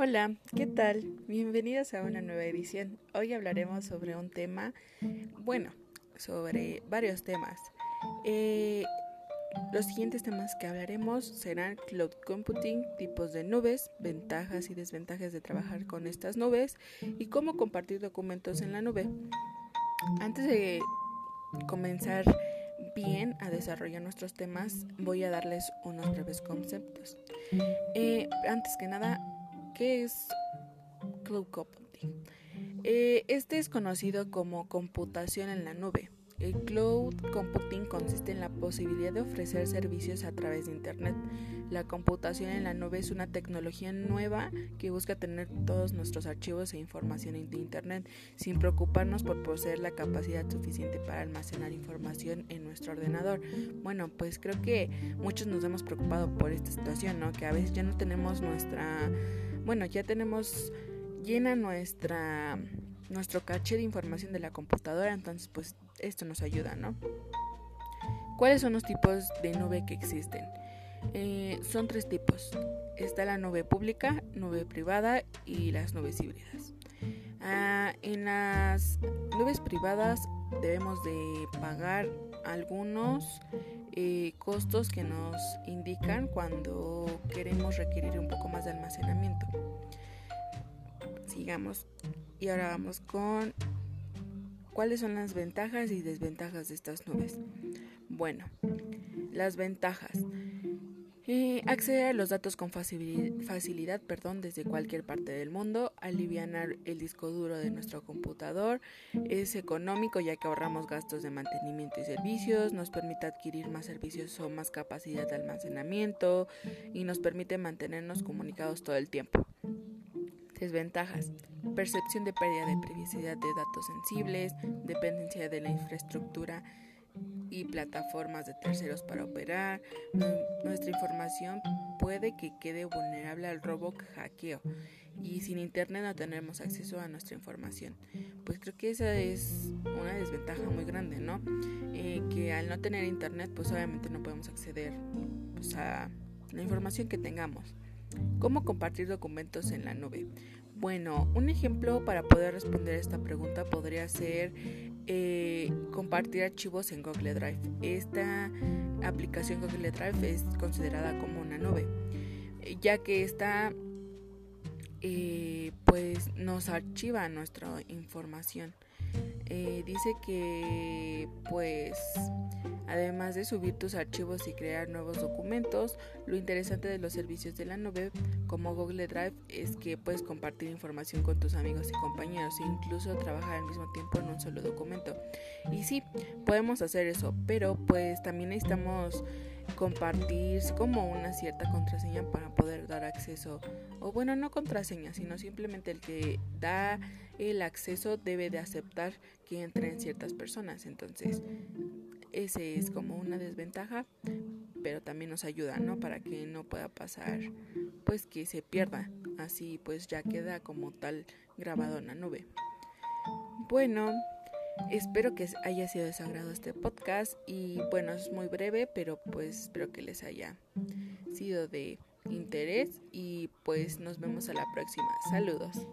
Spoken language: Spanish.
Hola, ¿qué tal? Bienvenidos a una nueva edición. Hoy hablaremos sobre un tema, bueno, sobre varios temas. Eh, los siguientes temas que hablaremos serán cloud computing, tipos de nubes, ventajas y desventajas de trabajar con estas nubes y cómo compartir documentos en la nube. Antes de comenzar bien a desarrollar nuestros temas, voy a darles unos breves conceptos. Eh, antes que nada, ¿qué es cloud computing? Eh, este es conocido como computación en la nube. El cloud computing consiste en la posibilidad de ofrecer servicios a través de Internet. La computación en la nube es una tecnología nueva que busca tener todos nuestros archivos e información en Internet sin preocuparnos por poseer la capacidad suficiente para almacenar información en nuestro ordenador. Bueno, pues creo que muchos nos hemos preocupado por esta situación, ¿no? Que a veces ya no tenemos nuestra, bueno, ya tenemos llena nuestra nuestro caché de información de la computadora, entonces pues esto nos ayuda, ¿no? ¿Cuáles son los tipos de nube que existen? Eh, son tres tipos. Está la nube pública, nube privada y las nubes híbridas. Ah, en las nubes privadas debemos de pagar algunos eh, costos que nos indican cuando queremos requerir un poco más de almacenamiento. Sigamos y ahora vamos con cuáles son las ventajas y desventajas de estas nubes. Bueno, las ventajas. Acceder a los datos con facilidad perdón, desde cualquier parte del mundo, alivianar el disco duro de nuestro computador, es económico ya que ahorramos gastos de mantenimiento y servicios, nos permite adquirir más servicios o más capacidad de almacenamiento y nos permite mantenernos comunicados todo el tiempo. Desventajas. Percepción de pérdida de privacidad de datos sensibles, dependencia de la infraestructura plataformas de terceros para operar. Nuestra información puede que quede vulnerable al robo hackeo y sin internet no tenemos acceso a nuestra información. Pues creo que esa es una desventaja muy grande, ¿no? Eh, que al no tener internet pues obviamente no podemos acceder pues, a la información que tengamos. ¿Cómo compartir documentos en la nube? Bueno, un ejemplo para poder responder esta pregunta podría ser eh, compartir archivos en Google Drive. Esta aplicación Google Drive es considerada como una nube, ya que esta eh, pues nos archiva nuestra información. Eh, dice que pues Además de subir tus archivos y crear nuevos documentos, lo interesante de los servicios de la nube como Google Drive es que puedes compartir información con tus amigos y compañeros e incluso trabajar al mismo tiempo en un solo documento. Y sí, podemos hacer eso, pero pues también necesitamos compartir como una cierta contraseña para poder dar acceso o bueno no contraseña sino simplemente el que da el acceso debe de aceptar que entren ciertas personas entonces ese es como una desventaja, pero también nos ayuda, ¿no? Para que no pueda pasar, pues que se pierda. Así pues ya queda como tal grabado en la nube. Bueno, espero que haya sido de sagrado este podcast y bueno, es muy breve, pero pues espero que les haya sido de interés y pues nos vemos a la próxima. Saludos.